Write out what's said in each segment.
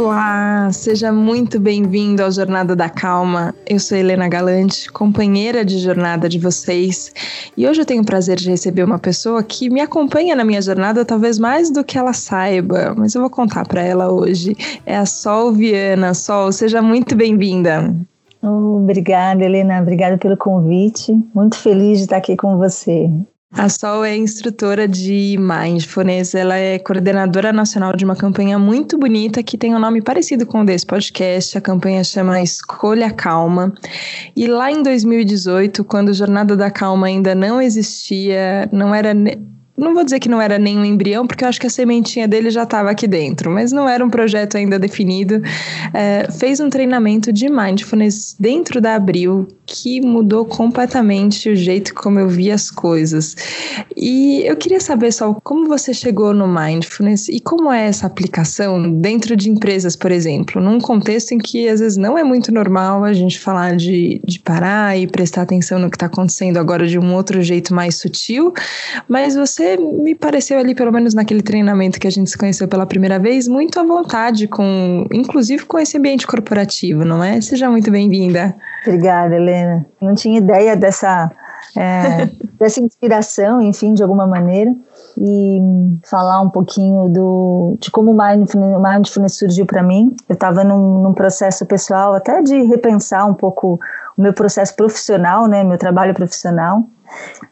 Olá, seja muito bem-vindo ao Jornada da Calma. Eu sou Helena Galante, companheira de jornada de vocês, e hoje eu tenho o prazer de receber uma pessoa que me acompanha na minha jornada, talvez mais do que ela saiba, mas eu vou contar para ela hoje. É a Sol Viana. Sol, seja muito bem-vinda. obrigada, Helena. Obrigada pelo convite. Muito feliz de estar aqui com você. A Sol é instrutora de Mindfulness, ela é coordenadora nacional de uma campanha muito bonita que tem um nome parecido com o desse podcast. A campanha chama Escolha Calma. E lá em 2018, quando Jornada da Calma ainda não existia, não era não vou dizer que não era nem um embrião, porque eu acho que a sementinha dele já estava aqui dentro, mas não era um projeto ainda definido. É, fez um treinamento de mindfulness dentro da Abril que mudou completamente o jeito como eu vi as coisas. E eu queria saber só como você chegou no mindfulness e como é essa aplicação dentro de empresas, por exemplo, num contexto em que às vezes não é muito normal a gente falar de, de parar e prestar atenção no que está acontecendo agora de um outro jeito mais sutil, mas você me pareceu ali, pelo menos naquele treinamento que a gente se conheceu pela primeira vez, muito à vontade com, inclusive com esse ambiente corporativo, não é? Seja muito bem-vinda. Obrigada, Helena. Não tinha ideia dessa, é, dessa inspiração, enfim, de alguma maneira, e falar um pouquinho do, de como o mindfulness, mindfulness surgiu para mim. Eu estava num, num processo pessoal até de repensar um pouco meu processo profissional, né, meu trabalho profissional,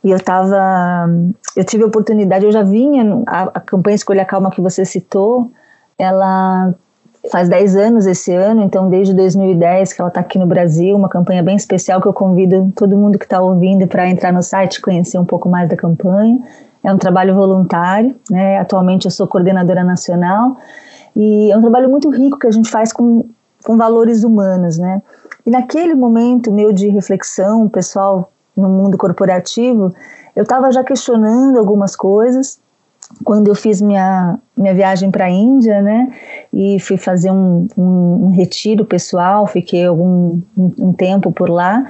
e eu estava, eu tive a oportunidade, eu já vinha, a, a campanha Escolha Calma que você citou, ela faz 10 anos esse ano, então desde 2010 que ela está aqui no Brasil, uma campanha bem especial que eu convido todo mundo que está ouvindo para entrar no site conhecer um pouco mais da campanha. É um trabalho voluntário, né? Atualmente eu sou coordenadora nacional e é um trabalho muito rico que a gente faz com, com valores humanos, né? E naquele momento meu de reflexão, pessoal no mundo corporativo, eu estava já questionando algumas coisas quando eu fiz minha, minha viagem para a Índia, né, e fui fazer um, um, um retiro pessoal, fiquei algum um, um, tempo por lá.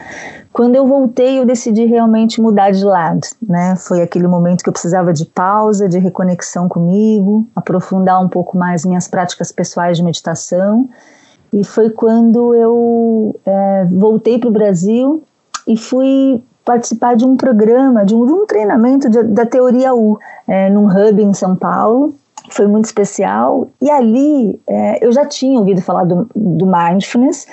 Quando eu voltei, eu decidi realmente mudar de lado, né. Foi aquele momento que eu precisava de pausa, de reconexão comigo, aprofundar um pouco mais minhas práticas pessoais de meditação. E foi quando eu é, voltei para o Brasil e fui participar de um programa, de um, de um treinamento de, da teoria U, é, num hub em São Paulo. Foi muito especial. E ali é, eu já tinha ouvido falar do, do mindfulness,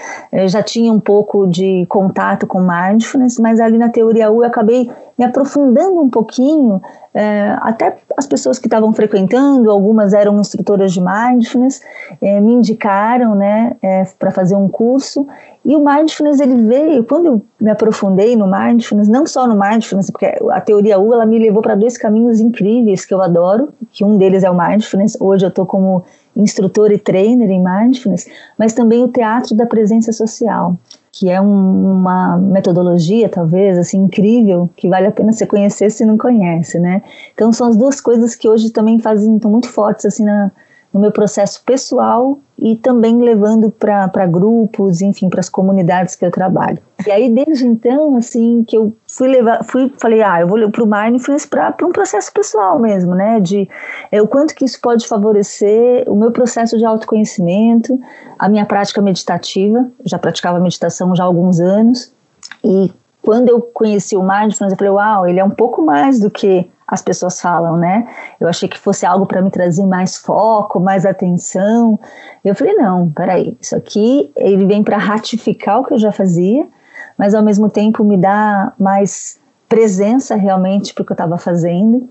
já tinha um pouco de contato com mindfulness, mas ali na teoria U eu acabei me aprofundando um pouquinho, é, até as pessoas que estavam frequentando, algumas eram instrutoras de mindfulness, é, me indicaram né, é, para fazer um curso e o mindfulness ele veio, quando eu me aprofundei no mindfulness, não só no mindfulness, porque a teoria U ela me levou para dois caminhos incríveis que eu adoro, que um deles é o mindfulness. Hoje eu estou como instrutor e trainer em mindfulness, mas também o teatro da presença social, que é um, uma metodologia talvez assim incrível que vale a pena você conhecer se não conhece, né? Então são as duas coisas que hoje também fazem tão muito fortes assim na no meu processo pessoal e também levando para grupos, enfim, para as comunidades que eu trabalho. E aí desde então, assim, que eu fui levar, fui, falei, ah, eu vou para o mindfulness para um processo pessoal mesmo, né? De é, o quanto que isso pode favorecer o meu processo de autoconhecimento, a minha prática meditativa. Já praticava meditação já há alguns anos e quando eu conheci o mindfulness, eu falei, uau, ele é um pouco mais do que as pessoas falam, né? Eu achei que fosse algo para me trazer mais foco, mais atenção. Eu falei, não, peraí, isso aqui ele vem para ratificar o que eu já fazia, mas ao mesmo tempo me dá mais presença realmente para o que eu estava fazendo.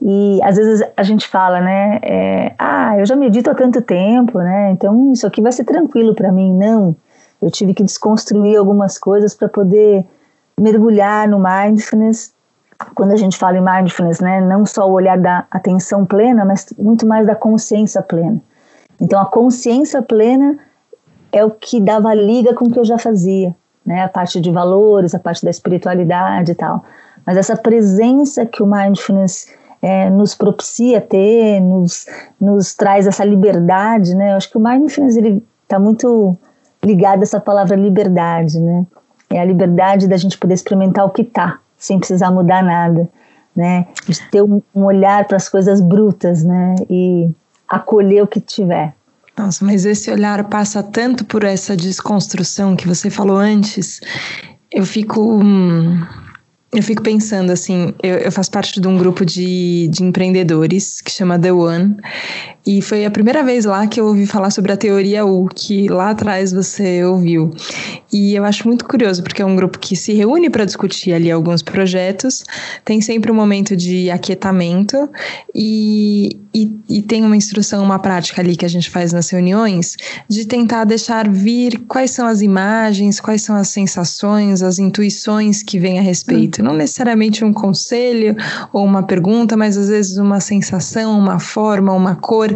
E às vezes a gente fala, né? É, ah, eu já medito há tanto tempo, né? Então isso aqui vai ser tranquilo para mim. Não, eu tive que desconstruir algumas coisas para poder mergulhar no mindfulness quando a gente fala em mindfulness, né, não só o olhar da atenção plena, mas muito mais da consciência plena. Então, a consciência plena é o que dava liga com o que eu já fazia, né, a parte de valores, a parte da espiritualidade e tal. Mas essa presença que o mindfulness é, nos propicia ter, nos, nos traz essa liberdade, né? Eu acho que o mindfulness ele está muito ligado a essa palavra liberdade, né? É a liberdade da gente poder experimentar o que está, sem precisar mudar nada, né? De ter um, olhar para as coisas brutas, né? E acolher o que tiver. Nossa, mas esse olhar passa tanto por essa desconstrução que você falou antes. Eu fico. Eu fico pensando assim, eu, eu, faço parte de um grupo de, de empreendedores que chama The One, e foi a primeira vez lá que eu ouvi falar sobre a teoria U, que lá atrás você ouviu. E eu acho muito curioso, porque é um grupo que se reúne para discutir ali alguns projetos, tem sempre um momento de aquietamento e, e, e tem uma instrução, uma prática ali que a gente faz nas reuniões, de tentar deixar vir quais são as imagens, quais são as sensações, as intuições que vêm a respeito. Não necessariamente um conselho ou uma pergunta, mas às vezes uma sensação, uma forma, uma cor.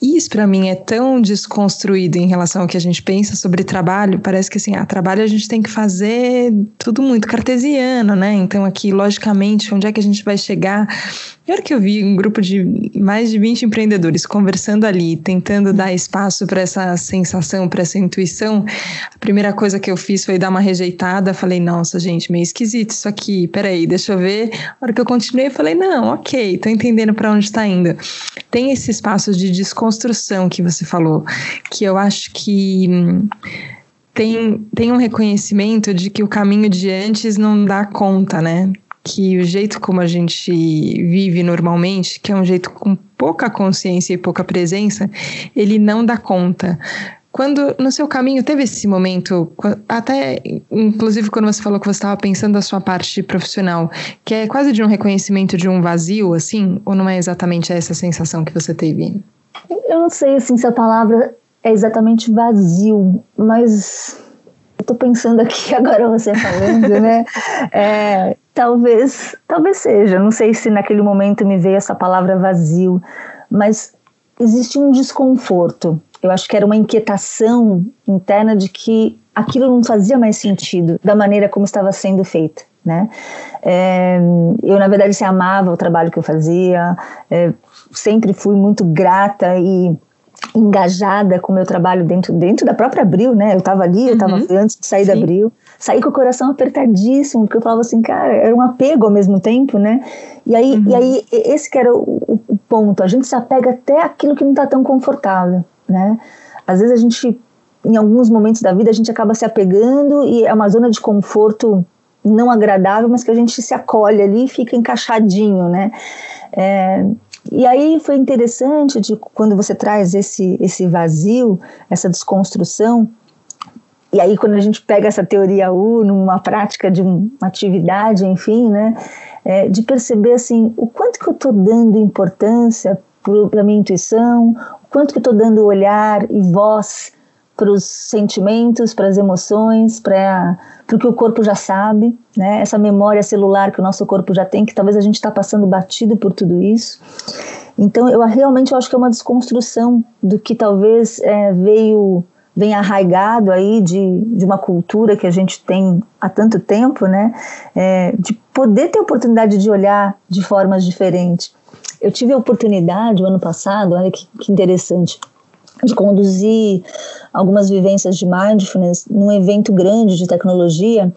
Isso para mim é tão desconstruído em relação ao que a gente pensa sobre trabalho. Parece que assim, a ah, trabalho a gente tem que fazer tudo muito cartesiano, né? Então aqui, logicamente, onde é que a gente vai chegar? E a hora que eu vi um grupo de mais de 20 empreendedores conversando ali, tentando dar espaço para essa sensação, para essa intuição, a primeira coisa que eu fiz foi dar uma rejeitada. Falei, nossa, gente, meio esquisito isso aqui, peraí, deixa eu ver. A hora que eu continuei, eu falei, não, ok, tô entendendo para onde está indo. Tem esse espaço de desconstrução que você falou, que eu acho que. Hum, tem, tem um reconhecimento de que o caminho de antes não dá conta, né? que o jeito como a gente vive normalmente, que é um jeito com pouca consciência e pouca presença, ele não dá conta. Quando no seu caminho teve esse momento, até inclusive quando você falou que você estava pensando da sua parte profissional, que é quase de um reconhecimento de um vazio, assim, ou não é exatamente essa sensação que você teve? Eu não sei assim, se a palavra é exatamente vazio, mas estou pensando aqui agora você falando, né? É, talvez, talvez seja. Não sei se naquele momento me veio essa palavra vazio, mas existe um desconforto. Eu acho que era uma inquietação interna de que aquilo não fazia mais sentido da maneira como estava sendo feito. Né? É, eu, na verdade, se amava o trabalho que eu fazia, é, sempre fui muito grata e engajada com o meu trabalho dentro, dentro da própria Abril, né? Eu estava ali, eu estava uhum. antes de sair Sim. da Abril, saí com o coração apertadíssimo, porque eu falava assim, cara, era um apego ao mesmo tempo, né? E aí, uhum. e aí esse que era o, o, o, ponto, a gente se apega até aquilo que não está tão confortável, né? Às vezes a gente, em alguns momentos da vida, a gente acaba se apegando e é uma zona de conforto não agradável, mas que a gente se acolhe ali e fica encaixadinho, né? É, e aí foi interessante de quando você traz esse, esse vazio, essa desconstrução, e aí quando a gente pega essa teoria U numa prática de uma atividade, enfim, né, é, de perceber assim o quanto que eu estou dando importância para a minha intuição, o quanto que eu estou dando olhar e voz para os sentimentos, para as emoções, para o que o corpo já sabe, né? Essa memória celular que o nosso corpo já tem, que talvez a gente está passando batido por tudo isso. Então, eu realmente acho que é uma desconstrução do que talvez é, veio vem arraigado aí de, de uma cultura que a gente tem há tanto tempo, né? É, de poder ter oportunidade de olhar de formas diferentes. Eu tive a oportunidade, o ano passado, olha que, que interessante, de conduzir algumas vivências de mindfulness num evento grande de tecnologia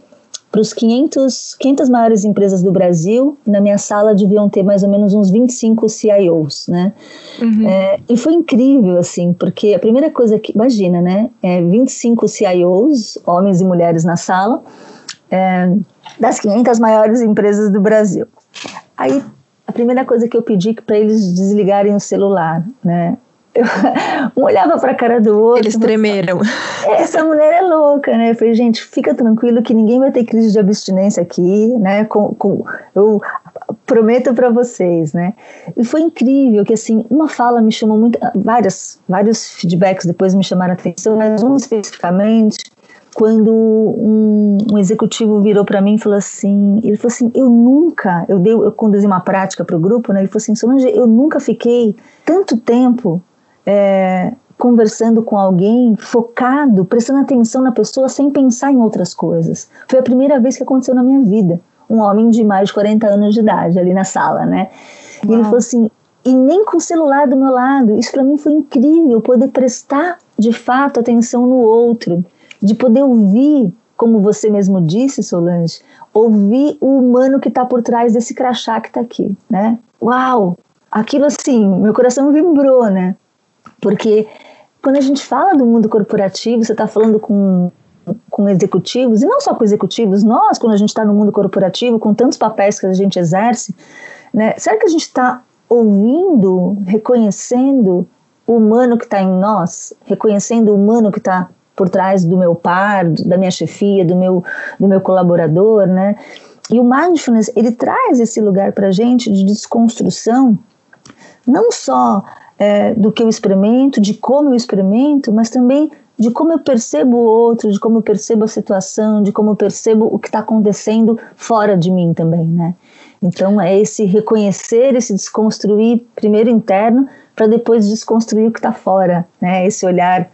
para os 500, 500 maiores empresas do Brasil. Na minha sala deviam ter mais ou menos uns 25 CIOs, né? Uhum. É, e foi incrível, assim, porque a primeira coisa que, imagina, né? É 25 CIOs, homens e mulheres na sala, é, das 500 maiores empresas do Brasil. Aí, a primeira coisa que eu pedi para eles desligarem o celular, né? um olhava para a cara do outro. Eles tremeram. Essa mulher é louca, né? Eu falei, gente, fica tranquilo que ninguém vai ter crise de abstinência aqui, né? Com, com, eu prometo para vocês, né? E foi incrível que assim uma fala me chamou muito, várias, vários feedbacks depois me chamaram a atenção, mas um especificamente quando um, um executivo virou para mim e falou assim, ele falou assim, eu nunca, eu dei, eu conduzi uma prática para o grupo, né? Ele falou assim, Solange, eu nunca fiquei tanto tempo é, conversando com alguém, focado, prestando atenção na pessoa sem pensar em outras coisas. Foi a primeira vez que aconteceu na minha vida. Um homem de mais de 40 anos de idade ali na sala, né? Uau. E ele falou assim: e nem com o celular do meu lado. Isso para mim foi incrível, poder prestar de fato atenção no outro, de poder ouvir, como você mesmo disse, Solange, ouvir o humano que está por trás desse crachá que está aqui, né? Uau! Aquilo assim, meu coração vibrou, né? Porque quando a gente fala do mundo corporativo, você está falando com com executivos, e não só com executivos, nós, quando a gente está no mundo corporativo, com tantos papéis que a gente exerce, né, será que a gente está ouvindo, reconhecendo o humano que está em nós, reconhecendo o humano que está por trás do meu par, da minha chefia, do meu, do meu colaborador, né? E o mindfulness, ele traz esse lugar para a gente de desconstrução, não só é, do que eu experimento, de como eu experimento, mas também de como eu percebo o outro, de como eu percebo a situação, de como eu percebo o que está acontecendo fora de mim também, né? Então é esse reconhecer, esse desconstruir primeiro interno para depois desconstruir o que está fora, né? Esse olhar,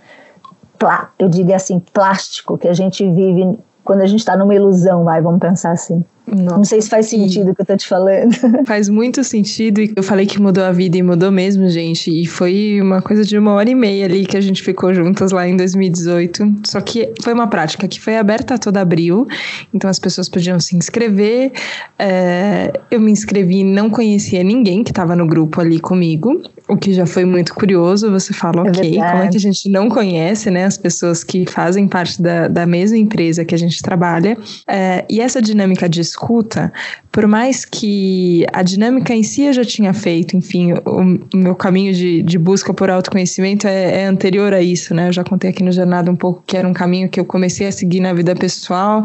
eu diria assim, plástico que a gente vive quando a gente está numa ilusão, vai, vamos pensar assim. Nossa, Não sei se faz sentido o que eu tô te falando. Faz muito sentido e eu falei que mudou a vida e mudou mesmo, gente. E foi uma coisa de uma hora e meia ali que a gente ficou juntas lá em 2018. Só que foi uma prática que foi aberta a todo abril, então as pessoas podiam se inscrever. É, eu me inscrevi, não conhecia ninguém que estava no grupo ali comigo o que já foi muito curioso. Você fala, é ok, verdade. como é que a gente não conhece, né, as pessoas que fazem parte da, da mesma empresa que a gente trabalha? É, e essa dinâmica de escuta, por mais que a dinâmica em si eu já tinha feito, enfim, o, o meu caminho de, de, busca por autoconhecimento é, é, anterior a isso, né? Eu já contei aqui no Jornada um pouco que era um caminho que eu comecei a seguir na vida pessoal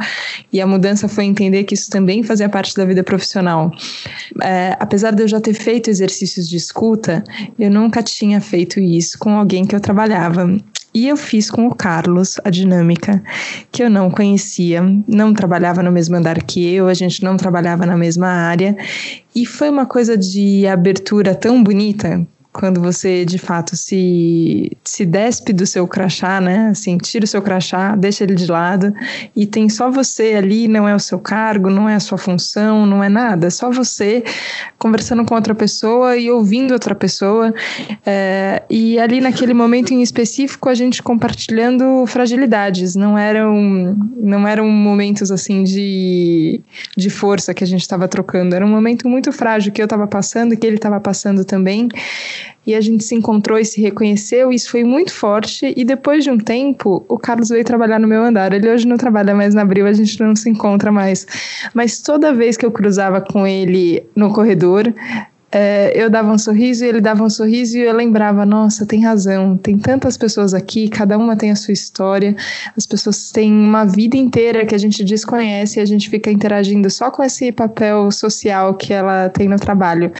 e a mudança foi entender que isso também fazia parte da vida profissional. É, apesar de eu já ter feito exercícios de escuta, eu nunca tinha feito isso com alguém que eu trabalhava. E eu fiz com o Carlos a dinâmica, que eu não conhecia, não trabalhava no mesmo andar que eu, a gente não trabalhava na mesma área. E foi uma coisa de abertura tão bonita, quando você de fato se, se despe do seu crachá, né? Assim, tira o seu crachá, deixa ele de lado e tem só você ali, não é o seu cargo, não é a sua função, não é nada, é só você conversando com outra pessoa e ouvindo outra pessoa. É, e ali naquele momento em específico a gente compartilhando fragilidades, não eram, não eram momentos assim de, de força que a gente estava trocando, era um momento muito frágil que eu estava passando, que ele estava passando também e a gente se encontrou e se reconheceu, e isso foi muito forte. E depois de um tempo, o Carlos veio trabalhar no meu andar. Ele hoje não trabalha mais na Abril, a gente não se encontra mais. Mas toda vez que eu cruzava com ele no corredor, é, eu dava um sorriso e ele dava um sorriso e eu lembrava, nossa, tem razão, tem tantas pessoas aqui, cada uma tem a sua história, as pessoas têm uma vida inteira que a gente desconhece e a gente fica interagindo só com esse papel social que ela tem no trabalho.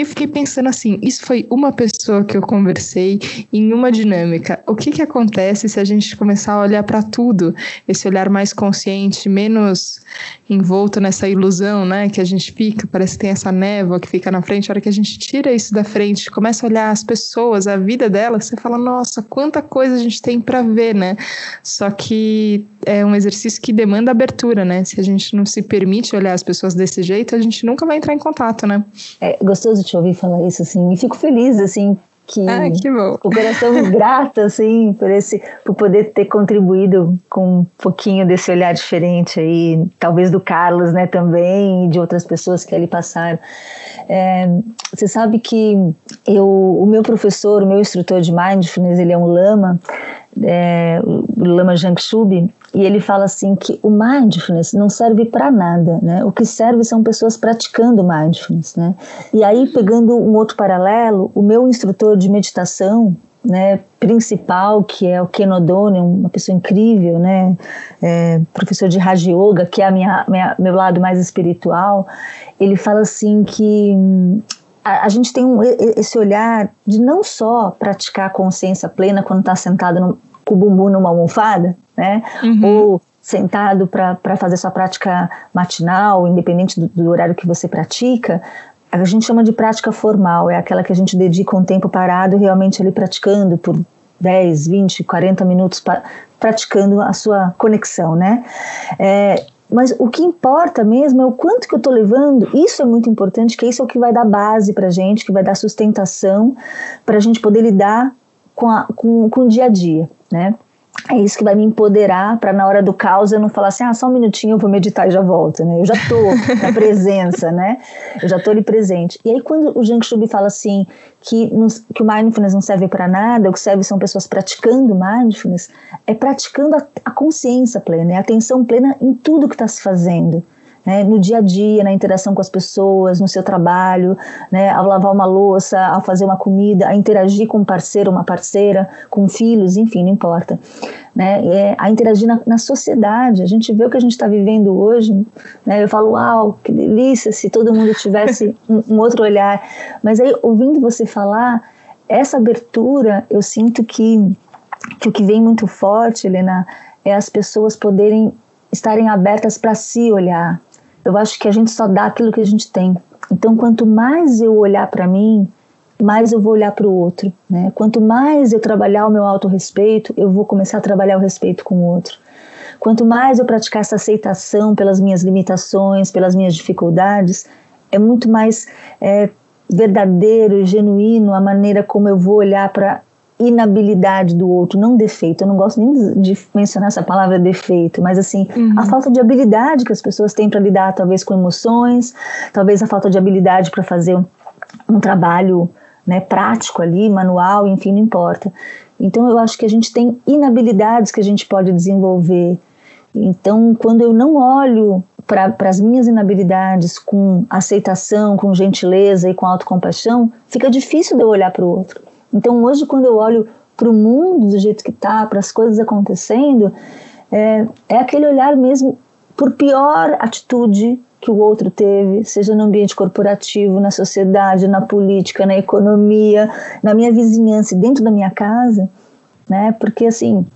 E eu fiquei pensando assim: isso foi uma pessoa que eu conversei em uma dinâmica. O que, que acontece se a gente começar a olhar para tudo, esse olhar mais consciente, menos envolto nessa ilusão, né? Que a gente fica, parece que tem essa névoa que fica na frente. A hora que a gente tira isso da frente, começa a olhar as pessoas, a vida delas, você fala: nossa, quanta coisa a gente tem para ver, né? Só que é um exercício que demanda abertura, né? Se a gente não se permite olhar as pessoas desse jeito, a gente nunca vai entrar em contato, né? É gostoso te ouvir falar isso, assim, e fico feliz, assim, que, ah, que o coração grata, assim, por esse, por poder ter contribuído com um pouquinho desse olhar diferente aí, talvez do Carlos, né, também, e de outras pessoas que ali passaram. É, você sabe que eu, o meu professor, o meu instrutor de mindfulness, ele é um lama, é, o Lama Jangshubi, e ele fala assim que o mindfulness não serve para nada, né? O que serve são pessoas praticando mindfulness, né? E aí pegando um outro paralelo, o meu instrutor de meditação, né, principal, que é o Ken O'Donnell, uma pessoa incrível, né, é, professor de Raja Yoga, que é a minha, minha, meu lado mais espiritual, ele fala assim que a, a, gente tem um, esse olhar de não só praticar a consciência plena quando está sentado no, com o bumbum numa almofada, né? Uhum. Ou sentado para fazer sua prática matinal, independente do, do, horário que você pratica, a gente chama de prática formal, é aquela que a gente dedica um tempo parado realmente ali praticando por 10, 20, 40 minutos, pra, praticando a sua conexão, né? É, mas o que importa mesmo é o quanto que eu estou levando. Isso é muito importante, que isso é o que vai dar base para a gente, que vai dar sustentação para a gente poder lidar com, a, com, com o dia a dia, né? é isso que vai me empoderar para na hora do caos eu não falar assim, ah, só um minutinho eu vou meditar e já volto, né? Eu já tô na presença, né? Eu já tô ali presente. E aí quando o Jiang Shubi fala assim que, que o mindfulness não serve para nada, o que serve são pessoas praticando mindfulness, é praticando a, a consciência plena, é a atenção plena em tudo que está se fazendo né, no dia a dia, na interação com as pessoas, no seu trabalho, né, ao lavar uma louça, ao fazer uma comida, a interagir com um parceiro, uma parceira, com filhos, enfim, não importa. Né, é, a interagir na, na, sociedade. A gente vê o que a gente está vivendo hoje. Né, eu falo, uau, que delícia se todo mundo tivesse um, um outro olhar. Mas aí, ouvindo você falar, essa abertura, eu sinto que, que o que vem muito forte, Helena, é as pessoas poderem estarem abertas para se olhar, eu acho que a gente só dá aquilo que a gente tem. Então, quanto mais eu olhar para mim, mais eu vou olhar para o outro. Né? Quanto mais eu trabalhar o meu autorrespeito, eu vou começar a trabalhar o respeito com o outro. Quanto mais eu praticar essa aceitação pelas minhas limitações, pelas minhas dificuldades, é muito mais é, verdadeiro e genuíno a maneira como eu vou olhar para inabilidade do outro, não defeito. Eu não gosto nem de mencionar essa palavra defeito, mas assim, uhum. a falta de habilidade que as pessoas têm para lidar talvez com emoções, talvez a falta de habilidade para fazer um, um trabalho né, prático ali, manual, enfim, não importa. Então eu acho que a gente tem inabilidades que a gente pode desenvolver. Então, quando eu não olho para as minhas inabilidades com aceitação, com gentileza e com autocompaixão, fica difícil de eu olhar para o outro. Então hoje quando eu olho para o mundo do jeito que está, para as coisas acontecendo, é, é aquele olhar mesmo por pior atitude que o outro teve, seja no ambiente corporativo, na sociedade, na política, na economia, na minha vizinhança, dentro da minha casa, né? Porque assim,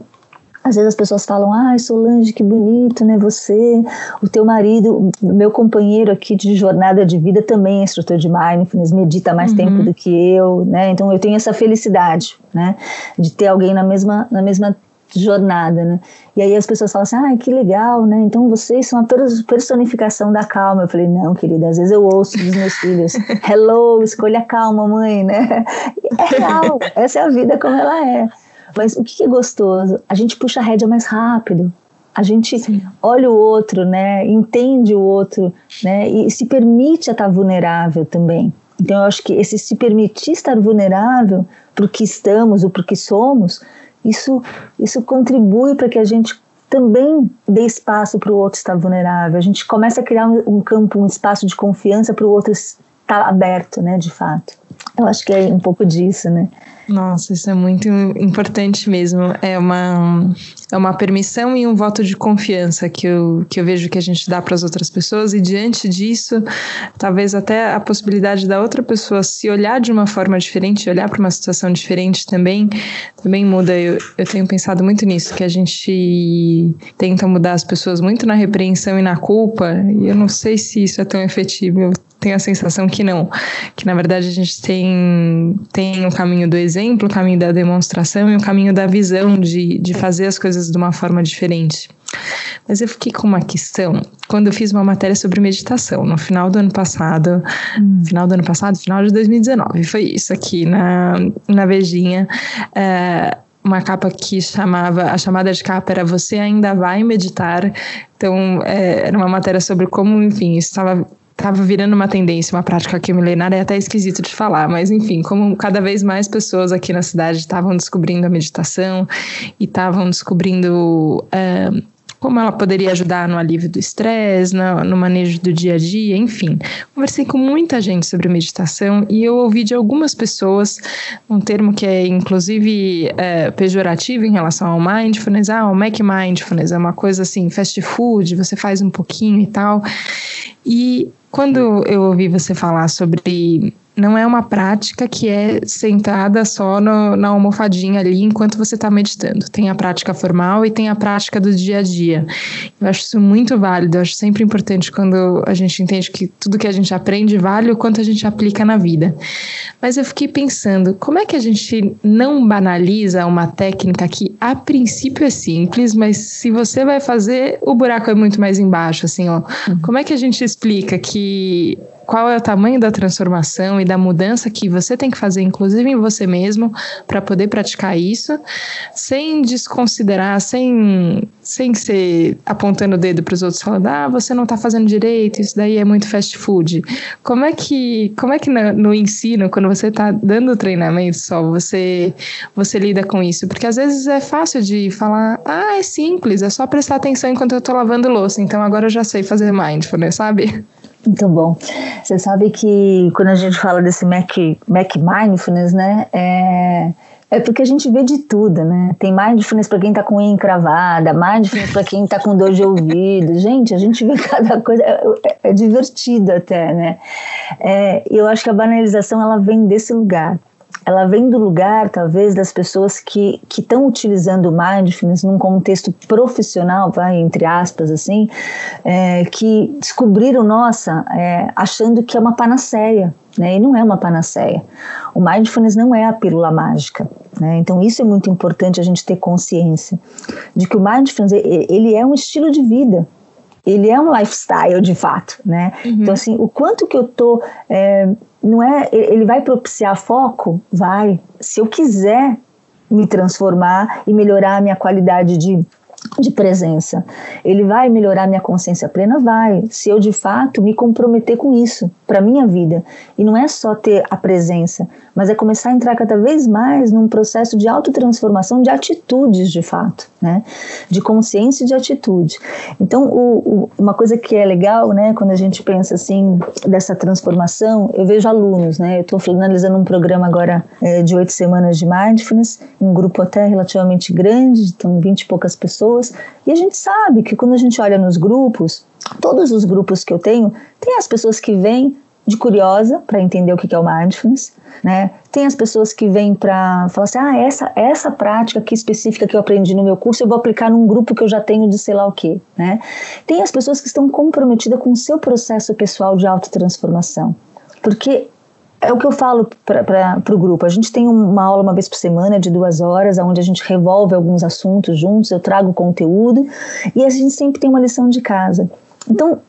às vezes as pessoas falam, ai Solange, que bonito, né? Você, o teu marido, meu companheiro aqui de jornada de vida também é instrutor de mindfulness, medita mais uhum. tempo do que eu, né? Então eu tenho essa felicidade, né? De ter alguém na mesma, na mesma jornada, né? E aí as pessoas falam assim, ah, que legal, né? Então vocês são a personificação da calma. Eu falei, não, querida, às vezes eu ouço dos meus filhos, hello, escolha a calma, mãe, né? É real, essa é a vida como ela é. Mas o que é gostoso? A gente puxa a rédea mais rápido. A gente Sim. olha o outro, né? Entende o outro, né? E se permite a estar vulnerável também. Então eu acho que esse se permitir estar vulnerável para o que estamos ou para o que somos, isso, isso contribui para que a gente também dê espaço para o outro estar vulnerável. A gente começa a criar um, um campo, um espaço de confiança para o outro estar aberto, né? De fato. Eu acho que é um pouco disso, né? Nossa, isso é muito importante mesmo. É uma, é uma permissão e um voto de confiança que eu, que eu vejo que a gente dá para as outras pessoas, e diante disso, talvez até a possibilidade da outra pessoa se olhar de uma forma diferente, olhar para uma situação diferente também, também muda. Eu, eu tenho pensado muito nisso, que a gente tenta mudar as pessoas muito na repreensão e na culpa, e eu não sei se isso é tão efetivo. Eu tenho a sensação que não, que na verdade a gente tem, tem o caminho do exemplo, o caminho da demonstração e o caminho da visão de, de fazer as coisas de uma forma diferente. Mas eu fiquei com uma questão quando eu fiz uma matéria sobre meditação no final do ano passado, hum. final do ano passado, final de 2019, foi isso aqui na, na Vejinha. É, uma capa que chamava, a chamada de capa era Você Ainda Vai Meditar. Então, é, era uma matéria sobre como, enfim, estava estava virando uma tendência, uma prática que milenária, é até esquisito de falar, mas enfim, como cada vez mais pessoas aqui na cidade estavam descobrindo a meditação e estavam descobrindo uh, como ela poderia ajudar no alívio do estresse, no, no, manejo do dia a dia, enfim. Conversei com muita gente sobre meditação e eu ouvi de algumas pessoas um termo que é inclusive é, pejorativo em relação ao mindfulness. Ah, o Mac Mindfulness é uma coisa assim, fast food, você faz um pouquinho e tal. E quando eu ouvi você falar sobre não é uma prática que é sentada só no, na almofadinha ali enquanto você está meditando. Tem a prática formal e tem a prática do dia a dia. Eu acho isso muito válido. Eu acho sempre importante quando a gente entende que tudo que a gente aprende vale o quanto a gente aplica na vida. Mas eu fiquei pensando, como é que a gente não banaliza uma técnica que a princípio é simples, mas se você vai fazer, o buraco é muito mais embaixo, assim, ó. Uhum. Como é que a gente explica que qual é o tamanho da transformação e da mudança que você tem que fazer, inclusive em você mesmo, para poder praticar isso, sem desconsiderar, sem, sem ser apontando o dedo para os outros falando, ah, você não está fazendo direito, isso daí é muito fast food. Como é que, como é que no, no ensino, quando você está dando treinamento só, você, você lida com isso? Porque às vezes é fácil de falar, ah, é simples, é só prestar atenção enquanto eu estou lavando louça, então agora eu já sei fazer mindfulness, sabe? Muito bom. Você sabe que quando a gente fala desse Mac, Mac Mindfulness, né, é, é porque a gente vê de tudo, né? Tem mindfulness para quem tá com unha encravada, mindfulness para quem tá com dor de ouvido. Gente, a gente vê cada coisa, é, é, é divertido até, né? É, eu acho que a banalização ela vem desse lugar ela vem do lugar, talvez, das pessoas que estão utilizando o mindfulness num contexto profissional, vai, entre aspas, assim, é, que descobriram, nossa, é, achando que é uma panaceia, né? E não é uma panaceia. O mindfulness não é a pílula mágica. Né? Então isso é muito importante a gente ter consciência de que o mindfulness ele é um estilo de vida ele é um lifestyle de fato, né? Uhum. Então assim, o quanto que eu tô é, não é, ele vai propiciar foco, vai. Se eu quiser me transformar e melhorar a minha qualidade de de presença. Ele vai melhorar minha consciência plena? Vai. Se eu de fato me comprometer com isso para minha vida. E não é só ter a presença, mas é começar a entrar cada vez mais num processo de autotransformação de atitudes de fato, né? De consciência e de atitude. Então, o, o, uma coisa que é legal, né, quando a gente pensa assim dessa transformação, eu vejo alunos, né? Eu estou finalizando um programa agora é, de oito semanas de mindfulness, um grupo até relativamente grande, estão vinte e poucas pessoas, e a gente sabe que quando a gente olha nos grupos, todos os grupos que eu tenho, tem as pessoas que vêm de curiosa para entender o que é o mindfulness, né? Tem as pessoas que vêm para falar assim, ah, essa essa prática aqui específica que eu aprendi no meu curso eu vou aplicar num grupo que eu já tenho de sei lá o quê, né? Tem as pessoas que estão comprometidas com o seu processo pessoal de autotransformação, porque é o que eu falo para o grupo. A gente tem uma aula uma vez por semana de duas horas, onde a gente revolve alguns assuntos juntos, eu trago conteúdo e a gente sempre tem uma lição de casa. Então,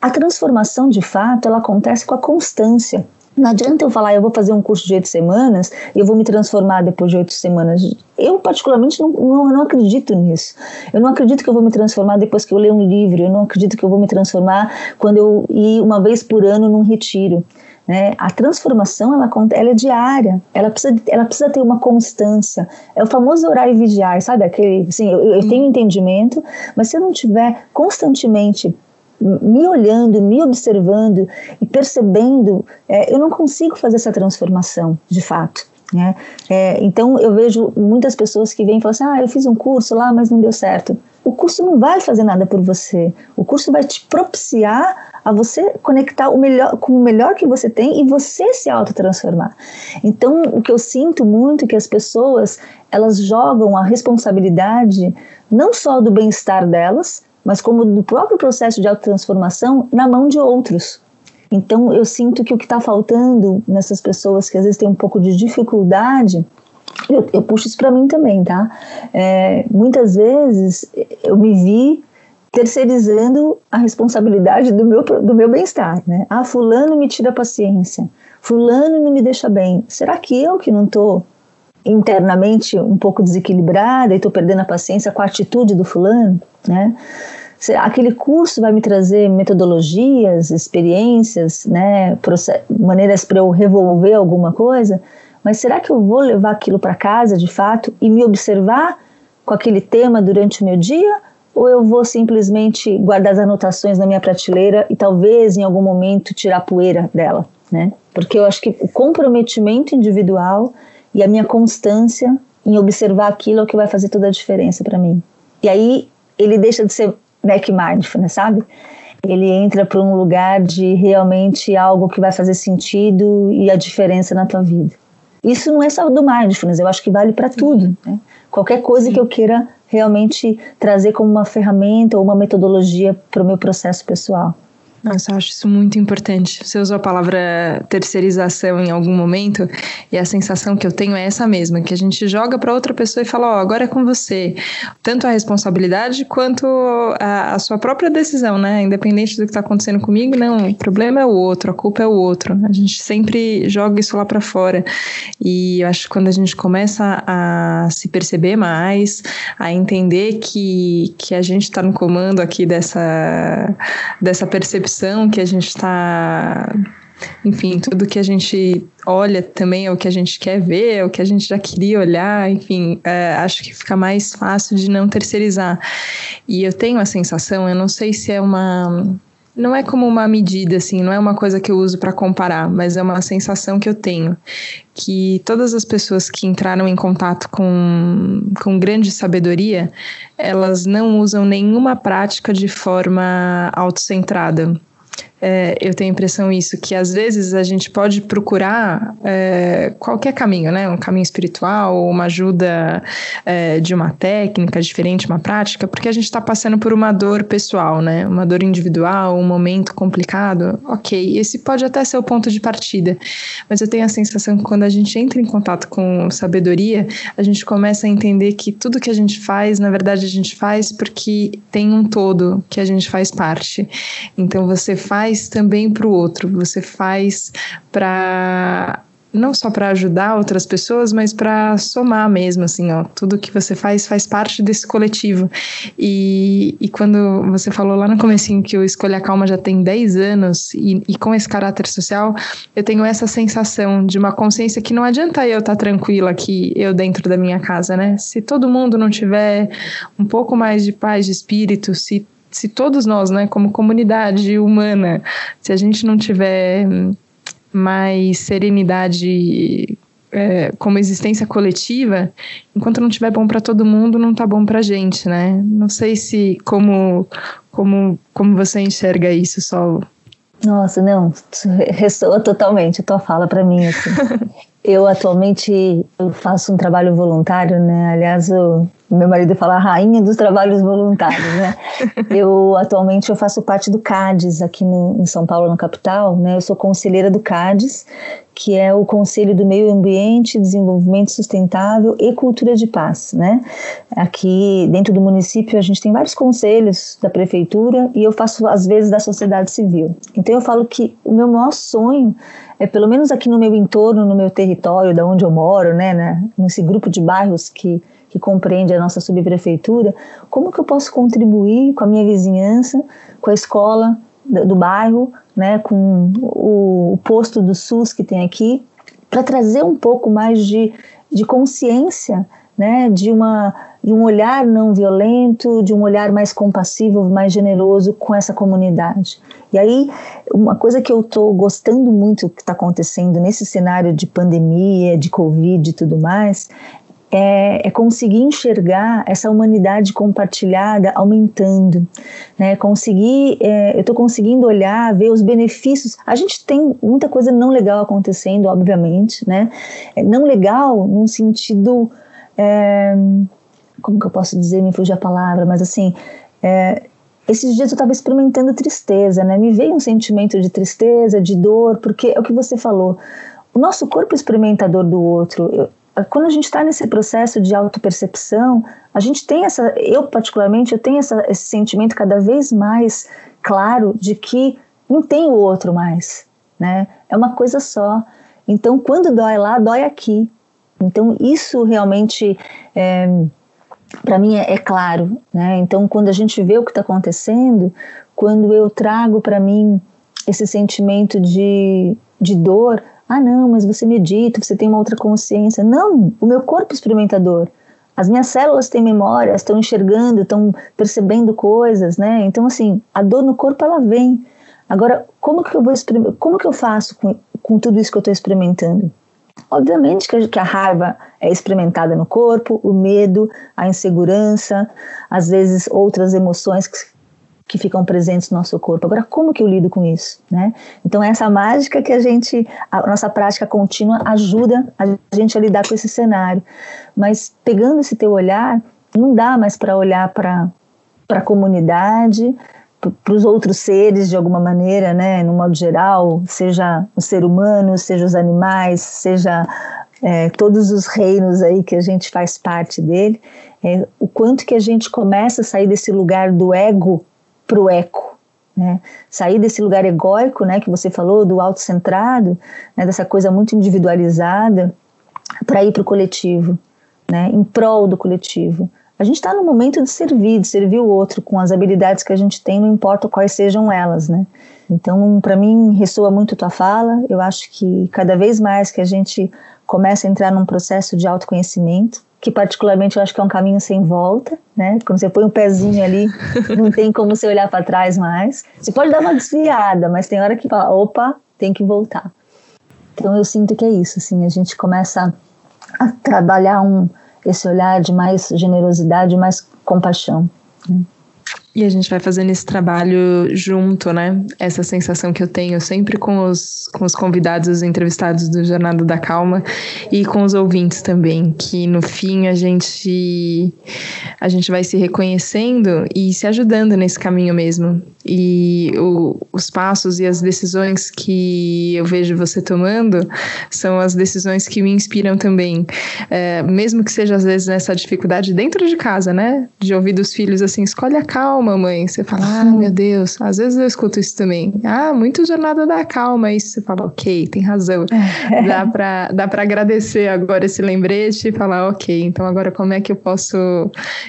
a transformação de fato ela acontece com a constância. Não adianta eu falar, eu vou fazer um curso de oito semanas e eu vou me transformar depois de oito semanas. Eu, particularmente, não, não, não, acredito nisso. Eu não acredito que eu vou me transformar depois que eu ler um livro. Eu não acredito que eu vou me transformar quando eu ir uma vez por ano num retiro. Né? A transformação ela, ela é diária, ela precisa, ela precisa ter uma constância. É o famoso orar e vigiar, sabe? Aquele, assim, eu, eu tenho entendimento, mas se eu não tiver constantemente me olhando, me observando e percebendo, é, eu não consigo fazer essa transformação de fato. Né? É, então eu vejo muitas pessoas que vêm e falam assim: ah, eu fiz um curso lá, mas não deu certo. O curso não vai fazer nada por você. O curso vai te propiciar a você conectar o melhor com o melhor que você tem e você se autotransformar. Então, o que eu sinto muito é que as pessoas elas jogam a responsabilidade não só do bem-estar delas, mas como do próprio processo de autotransformação na mão de outros. Então eu sinto que o que está faltando nessas pessoas que às vezes têm um pouco de dificuldade, eu, eu puxo isso para mim também, tá? É, muitas vezes eu me vi terceirizando a responsabilidade do meu, do meu bem-estar, né? Ah, fulano me tira a paciência, fulano não me deixa bem. Será que eu que não estou internamente um pouco desequilibrada e estou perdendo a paciência com a atitude do fulano, né? Aquele curso vai me trazer metodologias, experiências, né, maneiras para eu revolver alguma coisa, mas será que eu vou levar aquilo para casa de fato e me observar com aquele tema durante o meu dia? Ou eu vou simplesmente guardar as anotações na minha prateleira e talvez em algum momento tirar poeira dela, né? Porque eu acho que o comprometimento individual e a minha constância em observar aquilo é o que vai fazer toda a diferença para mim. E aí ele deixa de ser Mac Mindfulness, sabe? Ele entra para um lugar de realmente algo que vai fazer sentido e a diferença na tua vida. Isso não é só do mindfulness, eu acho que vale para tudo. Né? Qualquer coisa Sim. que eu queira realmente trazer como uma ferramenta ou uma metodologia para o meu processo pessoal. Nossa, eu acho isso muito importante. Você usou a palavra terceirização em algum momento e a sensação que eu tenho é essa mesma, que a gente joga para outra pessoa e fala, ó, oh, agora é com você. Tanto a responsabilidade quanto a, a sua própria decisão, né? Independente do que está acontecendo comigo, não, o problema é o outro, a culpa é o outro. A gente sempre joga isso lá para fora. E eu acho que quando a gente começa a se perceber mais, a entender que, que a gente está no comando aqui dessa, dessa percepção que a gente está enfim, tudo que a gente olha também é o que a gente quer ver, é o que a gente já queria olhar, enfim, é, acho que fica mais fácil de não terceirizar. E eu tenho a sensação, eu não sei se é uma. Não é como uma medida, assim, não é uma coisa que eu uso para comparar, mas é uma sensação que eu tenho. Que todas as pessoas que entraram em contato com, com grande sabedoria, elas não usam nenhuma prática de forma autocentrada é, eu tenho a impressão isso, que às vezes a gente pode procurar é, qualquer caminho, né? Um caminho espiritual, uma ajuda é, de uma técnica diferente, uma prática, porque a gente está passando por uma dor pessoal, né? Uma dor individual, um momento complicado. Ok, esse pode até ser o ponto de partida, mas eu tenho a sensação que quando a gente entra em contato com sabedoria, a gente começa a entender que tudo que a gente faz, na verdade, a gente faz porque tem um todo que a gente faz parte. Então você faz faz também para o outro, você faz para não só para ajudar outras pessoas, mas para somar mesmo, assim, ó, tudo que você faz faz parte desse coletivo. E, e quando você falou lá no comecinho que o Escolha Calma já tem 10 anos e, e, com esse caráter social, eu tenho essa sensação de uma consciência que não adianta eu estar tá tranquila aqui, eu dentro da minha casa, né? Se todo mundo não tiver um pouco mais de paz de espírito, se se todos nós, né, como comunidade humana, se a gente não tiver mais serenidade é, como existência coletiva, enquanto não tiver bom para todo mundo, não tá bom para gente, né? Não sei se como como como você enxerga isso, Sol. Nossa, não, ressoa totalmente a tua fala para mim. Assim. eu atualmente eu faço um trabalho voluntário, né? Aliás, o meu marido fala a rainha dos trabalhos voluntários, né? eu atualmente eu faço parte do CADES aqui no, em São Paulo, na capital, né? Eu sou conselheira do CADES, que é o Conselho do Meio Ambiente, Desenvolvimento Sustentável e Cultura de Paz, né? Aqui dentro do município a gente tem vários conselhos da prefeitura e eu faço às vezes da sociedade civil. Então eu falo que o meu maior sonho é pelo menos aqui no meu entorno, no meu território, da onde eu moro, né, né nesse grupo de bairros que que compreende a nossa subprefeitura, como que eu posso contribuir com a minha vizinhança, com a escola do, do bairro, né, com o, o posto do SUS que tem aqui, para trazer um pouco mais de, de consciência, né, de, uma, de um olhar não violento, de um olhar mais compassivo, mais generoso com essa comunidade. E aí, uma coisa que eu estou gostando muito que está acontecendo nesse cenário de pandemia, de Covid e tudo mais, é, é, conseguir enxergar essa humanidade compartilhada aumentando, né? Conseguir, é, eu estou conseguindo olhar, ver os benefícios. A gente tem muita coisa não legal acontecendo, obviamente, né? É não legal num sentido, é, como que eu posso dizer? Me fugiu a palavra, mas assim, é, esses dias eu estava experimentando tristeza, né? Me veio um sentimento de tristeza, de dor, porque é o que você falou. O nosso corpo é experimentador do outro. Eu, quando a gente está nesse processo de autopercepção, a gente tem essa, eu particularmente, eu tenho essa, esse sentimento cada vez mais claro de que não tem o outro mais, né? É uma coisa só. Então, quando dói lá, dói aqui. Então, isso realmente, é, para mim, é, é, claro, né? Então, quando a gente vê o que está acontecendo, quando eu trago para mim esse sentimento de, de dor, ah, não, mas você medita, você tem uma outra consciência. Não, o meu corpo é experimentador. As minhas células têm memória, estão enxergando, estão percebendo coisas, né? Então, assim, a dor no corpo ela vem. Agora, como que eu vou como que eu faço com, com tudo isso que eu estou experimentando? Obviamente que a, que a raiva é experimentada no corpo, o medo, a insegurança, às vezes outras emoções que, que ficam presentes no nosso corpo. Agora, como que eu lido com isso, né? Então, essa mágica que a gente, a nossa prática contínua ajuda a gente a lidar com esse cenário. Mas pegando esse teu olhar, não dá mais para olhar para a comunidade para os outros seres de alguma maneira, né, no modo geral, seja o ser humano, seja os animais, seja é, todos os reinos aí que a gente faz parte dele, é, o quanto que a gente começa a sair desse lugar do ego para o eco, né? Sair desse lugar egóico, né, que você falou, do autocentrado, né, dessa coisa muito individualizada, para ir para o coletivo, né, em prol do coletivo. A gente está no momento de servir, de servir o outro com as habilidades que a gente tem, não importa quais sejam elas, né? Então, para mim, ressoa muito tua fala. Eu acho que cada vez mais que a gente começa a entrar num processo de autoconhecimento, que particularmente eu acho que é um caminho sem volta, né? Quando você põe um pezinho ali, não tem como você olhar para trás mais. Você pode dar uma desviada, mas tem hora que fala, opa, tem que voltar. Então eu sinto que é isso, assim, a gente começa a trabalhar um esse olhar de mais generosidade, mais compaixão. Né? E a gente vai fazendo esse trabalho junto, né? Essa sensação que eu tenho sempre com os, com os convidados, os entrevistados do Jornada da Calma e com os ouvintes também, que no fim a gente a gente vai se reconhecendo e se ajudando nesse caminho mesmo. E o, os passos e as decisões que eu vejo você tomando são as decisões que me inspiram também. É, mesmo que seja às vezes nessa dificuldade dentro de casa, né? De ouvir dos filhos assim, escolhe a calma calma, mãe. Você fala, ah, meu Deus. Às vezes eu escuto isso também. Ah, muito jornada da calma. Isso você fala, ok, tem razão. dá para dá pra agradecer agora esse lembrete e falar, ok, então agora como é que eu posso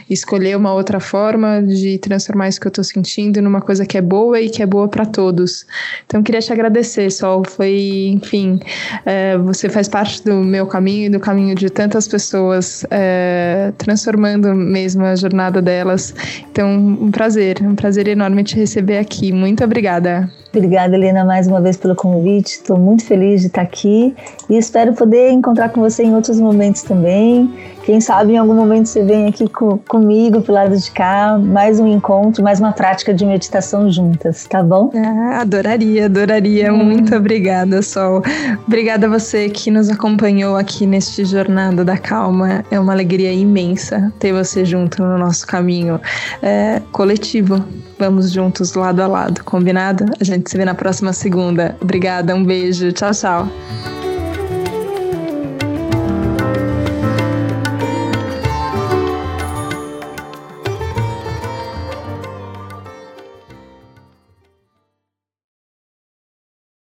escolher uma outra forma de transformar isso que eu tô sentindo numa coisa que é boa e que é boa para todos. Então, queria te agradecer, Sol. Foi, enfim, é, você faz parte do meu caminho e do caminho de tantas pessoas, é, transformando mesmo a jornada delas. Então, um prazer, um prazer enorme te receber aqui. Muito obrigada. Obrigada, Helena, mais uma vez pelo convite. Estou muito feliz de estar aqui e espero poder encontrar com você em outros momentos também. Quem sabe em algum momento você vem aqui com, comigo pro lado de cá, mais um encontro, mais uma prática de meditação juntas, tá bom? Ah, adoraria, adoraria. Hum. Muito obrigada, Sol. Obrigada a você que nos acompanhou aqui neste Jornada da Calma. É uma alegria imensa ter você junto no nosso caminho é, coletivo. Vamos juntos lado a lado, combinado? A gente se vê na próxima segunda. Obrigada, um beijo. Tchau, tchau.